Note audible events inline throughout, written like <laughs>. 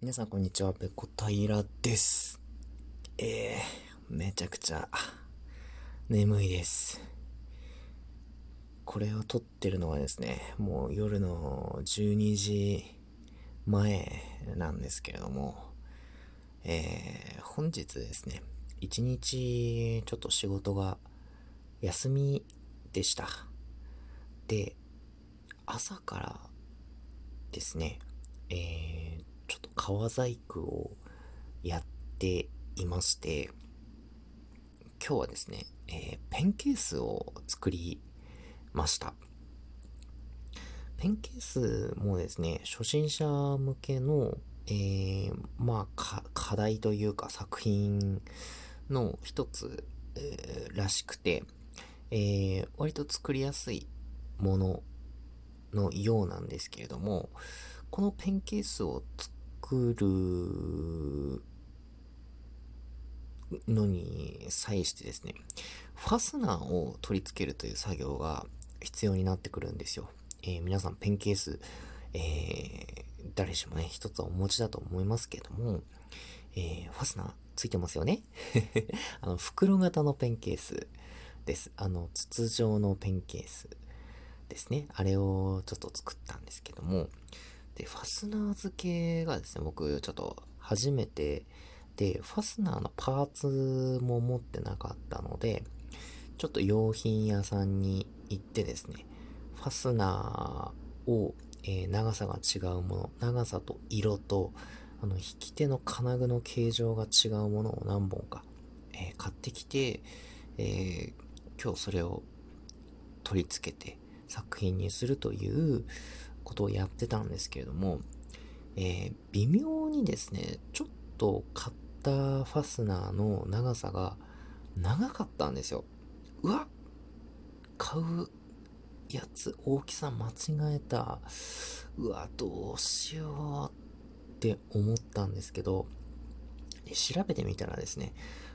皆さんこんにちは、ペコ平です。えー、めちゃくちゃ眠いです。これを撮ってるのはですね、もう夜の12時前なんですけれども、えー、本日ですね、一日ちょっと仕事が休みでした。で、朝からですね、えー、ちょっと革細工をやっていまして、今日はですね、えー、ペンケースを作りました。ペンケースもですね、初心者向けの、えー、まあ、課題というか作品の一つ、えー、らしくて、えー、割と作りやすいもののようなんですけれども、このペンケースを作作るのに際してですね、ファスナーを取り付けるという作業が必要になってくるんですよ。えー、皆さんペンケース、えー、誰しもね、一つはお持ちだと思いますけども、えー、ファスナーついてますよね <laughs> あの、袋型のペンケースです。あの、筒状のペンケースですね。あれをちょっと作ったんですけども、で、ファスナー付けがですね、僕ちょっと初めてで、ファスナーのパーツも持ってなかったので、ちょっと用品屋さんに行ってですね、ファスナーを、えー、長さが違うもの、長さと色と、あの、引き手の金具の形状が違うものを何本か、えー、買ってきて、えー、今日それを取り付けて作品にするという、ことをやってたんですけれども、えー、微妙にですね、ちょっと買ったファスナーの長さが長かったんですよ。うわっ買うやつ、大きさ間違えた。うわ、どうしようって思ったんですけど、調べてみたらですね、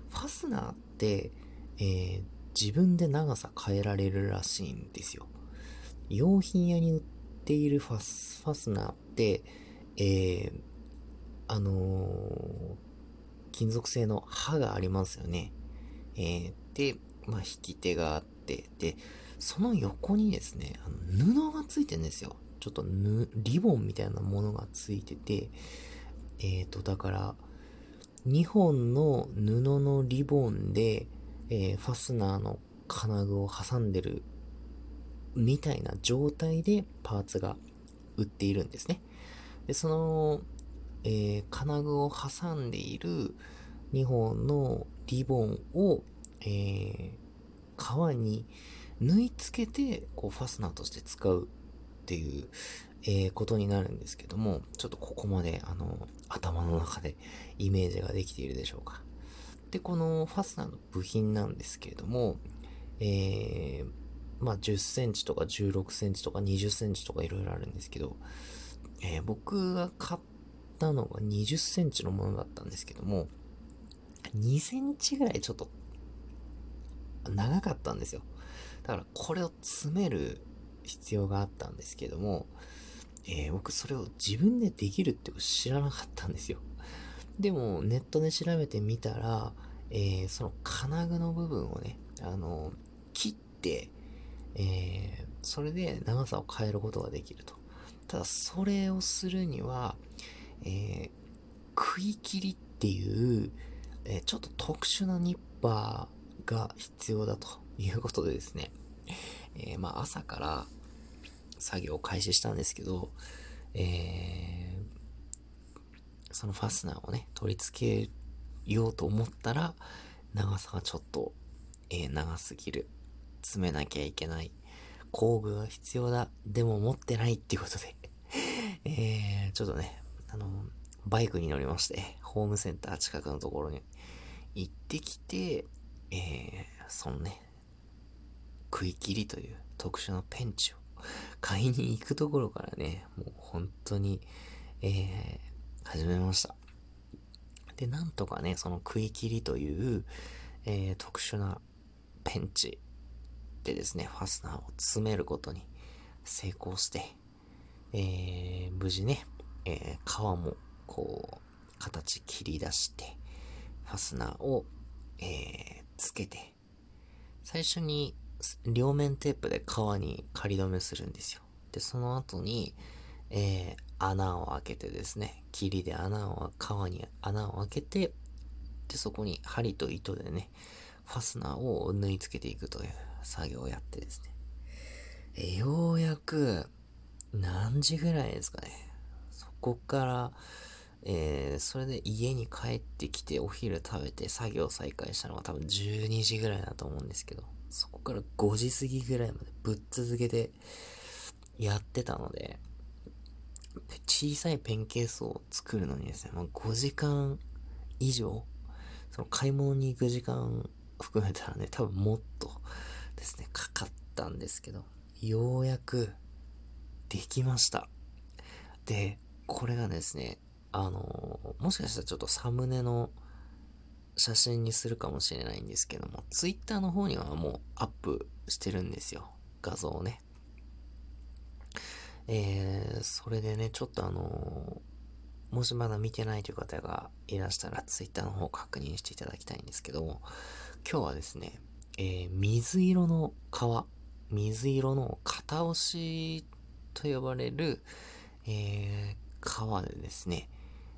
ファスナーって、えー、自分で長さ変えられるらしいんですよ。用品屋に売っているファスファスナーって、えー、あのー、金属製の刃がありますよね。えー、で、まあ、引き手があって、で、その横にですね、あの布がついてるんですよ。ちょっと、リボンみたいなものがついてて、え、ー、と、だから、2本の布のリボンで、えー、ファスナーの金具を挟んでるみたいな状態でパーツが売っているんですね。で、その、えー、金具を挟んでいる2本のリボンを、えー、革に縫い付けて、こう、ファスナーとして使うっていう、えー、ことになるんですけども、ちょっとここまで、あの、頭の中でイメージができているでしょうか。で、このファスナーの部品なんですけれども、えー、まあ、10センチとか16センチとか20センチとかいろいろあるんですけど、えー、僕が買ったのが20センチのものだったんですけども、2センチぐらいちょっと長かったんですよ。だからこれを詰める必要があったんですけども、えー、僕それを自分でできるって知らなかったんですよ。でもネットで調べてみたら、えー、その金具の部分をね、あの、切って、えー、それで長さを変えることができると。ただ、それをするには、えー、食い切りっていう、えー、ちょっと特殊なニッパーが必要だということでですね、えー、まあ朝から作業を開始したんですけど、えー、そのファスナーをね、取り付けようと思ったら、長さがちょっと、えー、長すぎる。詰めなきゃいけない。工具が必要だ。でも持ってないっていうことで <laughs> えー、ちょっとね、あの、バイクに乗りまして、ホームセンター近くのところに行ってきて、えー、そのね、食い切りという特殊なペンチを <laughs> 買いに行くところからね、もう本当に、えー、始めました。で、なんとかね、その食い切りという、えー、特殊なペンチでですね、ファスナーを詰めることに成功して、えー、無事ね、えー、皮もこう、形切り出して、ファスナーを、えー、つけて、最初に両面テープで革に仮止めするんですよ。で、その後に、えー、穴を開けてですね、霧で穴を、革に穴を開けて、で、そこに針と糸でね、ファスナーを縫い付けていくという作業をやってですね。えようやく、何時ぐらいですかね。そこから、えー、それで家に帰ってきてお昼食べて作業再開したのが多分12時ぐらいだと思うんですけど、そこから5時過ぎぐらいまでぶっ続けてやってたので、小さいペンケースを作るのにですね、まあ、5時間以上、その買い物に行く時間含めたらね、多分もっとですね、かかったんですけど、ようやくできました。で、これがですね、あの、もしかしたらちょっとサムネの写真にするかもしれないんですけども、ツイッターの方にはもうアップしてるんですよ。画像をね。えー、それでね、ちょっとあの、もしまだ見てないという方がいらしたら、ツイッターの方確認していただきたいんですけども、今日はですね、えー、水色の皮、水色の片押しと呼ばれる、えー、皮でですね、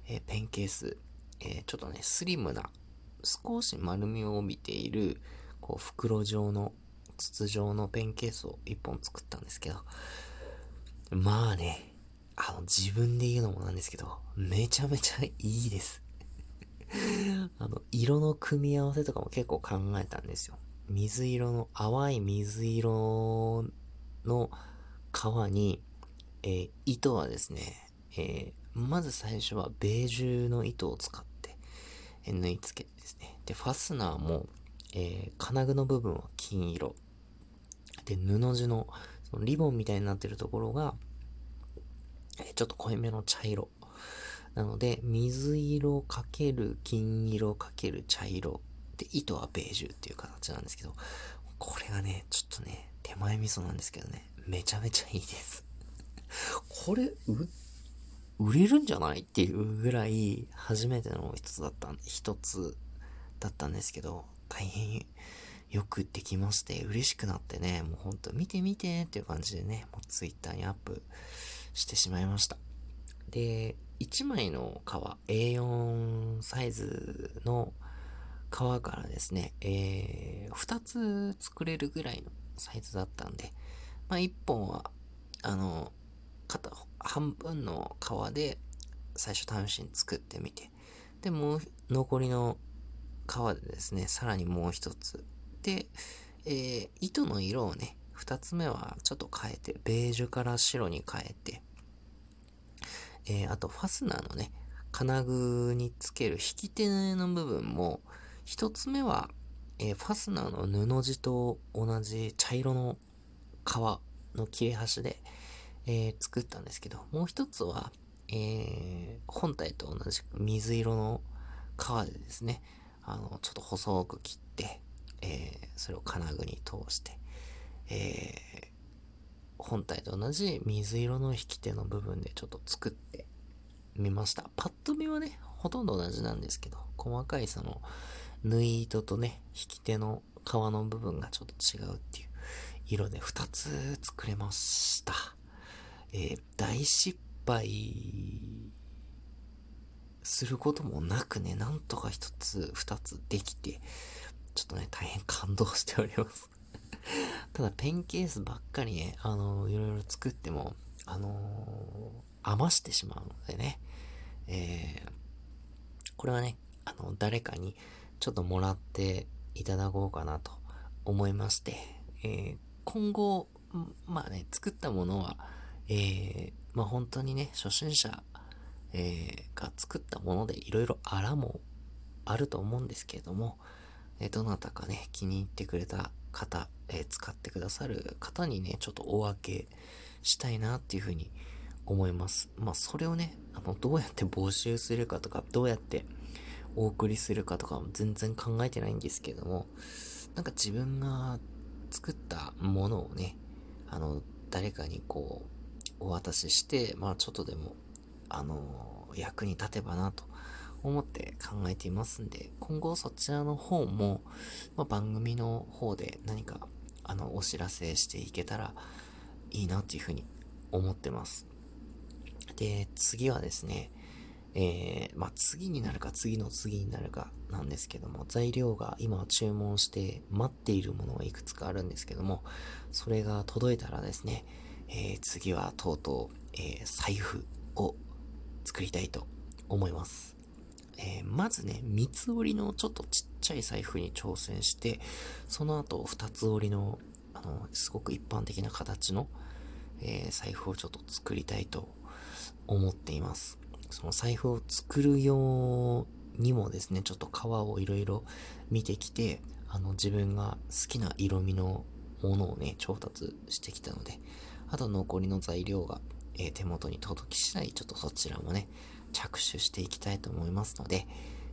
えー、ペンケース、え、ちょっとね、スリムな、少し丸みを帯びている、こう、袋状の、筒状のペンケースを一本作ったんですけど、まあね、あの、自分で言うのもなんですけど、めちゃめちゃいいです。<laughs> あの、色の組み合わせとかも結構考えたんですよ。水色の、淡い水色の皮に、えー、糸はですね、えー、まず最初はベージュの糸を使って、えー、縫い付けてですね。で、ファスナーも、え金具の部分は金色。で、布地のそのリボンみたいになってるところが、えちょっと濃いめの茶色。なので、水色かける金色かける茶色。で、糸はベージュっていう形なんですけど、これがね、ちょっとね、手前味噌なんですけどね、めちゃめちゃいいです。<laughs> これ、売れるんじゃないっていうぐらい、初めての一つだった、一つだったんですけど、大変よくできまして、嬉しくなってね、もうほんと見て見てっていう感じでね、もうツイッターにアップしてしまいました。で、1枚の皮、A4 サイズの皮からですね、えー、2つ作れるぐらいのサイズだったんで、まあ1本は、あの、片、半分の皮で最初試しに作ってみて、で、もう残りの皮でですね、さらにもう一つ。で、えー、糸の色をね、二つ目はちょっと変えて、ベージュから白に変えて、えー、あとファスナーのね、金具につける引き手の部分も、一つ目は、えー、ファスナーの布地と同じ茶色の皮の切れ端で、えー、作ったんですけど、もう一つは、えー、本体と同じく水色の皮でですね、あの、ちょっと細く切って、え、それを金具に通して、え、本体と同じ水色の引き手の部分でちょっと作ってみました。パッと見はね、ほとんど同じなんですけど、細かいその、縫い糸とね、引き手の皮の部分がちょっと違うっていう色で2つ作れました。えー、大失敗することもなくね、なんとか1つ、2つできて、ちょっとね、大変感動しております <laughs> ただ、ペンケースばっかりね、あのー、いろいろ作っても、あのー、余してしまうのでね、えー、これはね、あの、誰かにちょっともらっていただこうかなと思いまして、えー、今後、まあね、作ったものは、えー、まあ本当にね、初心者、えー、が作ったものでいろいろあらもあると思うんですけれども、えどなたかね、気に入ってくれた方、えー、使ってくださる方にね、ちょっとお分けしたいなっていうふうに思います。まあ、それをね、あの、どうやって募集するかとか、どうやってお送りするかとかも全然考えてないんですけども、なんか自分が作ったものをね、あの、誰かにこう、お渡しして、まあちょっとでも、あの、役に立てばなと思って考えていますんで、今後そちらの方も、まあ、番組の方で何かあのお知らせしていけたらいいなっていうふうに思ってます。で、次はですね、えー、まあ、次になるか次の次になるかなんですけども、材料が今注文して待っているものがいくつかあるんですけども、それが届いたらですね、えー、次はとうとう、えー、財布を作りたいと思います。えまずね、三つ折りのちょっとちっちゃい財布に挑戦して、その後二つ折りの、あの、すごく一般的な形の、え財布をちょっと作りたいと思っています。その財布を作るようにもですね、ちょっと革をいろいろ見てきて、あの自分が好きな色味のものをね、調達してきたので、あと残りの材料が、えー、手元に届き次第、ちょっとそちらもね、着手していきたいと思いますので、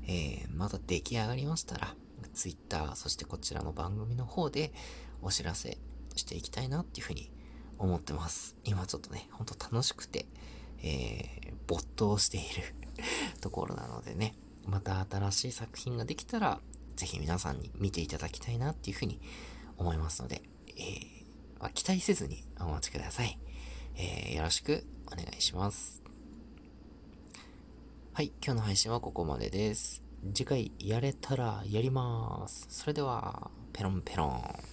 えー、まだ出来上がりましたら、Twitter、そしてこちらの番組の方でお知らせしていきたいなっていうふうに思ってます。今ちょっとね、ほんと楽しくて、えー、没頭している <laughs> ところなのでね、また新しい作品ができたら、ぜひ皆さんに見ていただきたいなっていうふうに思いますので、えー、まあ、期待せずにお待ちください。えー、よろしくお願いします。はい、今日の配信はここまでです。次回やれたらやります。それでは、ペロンペロン。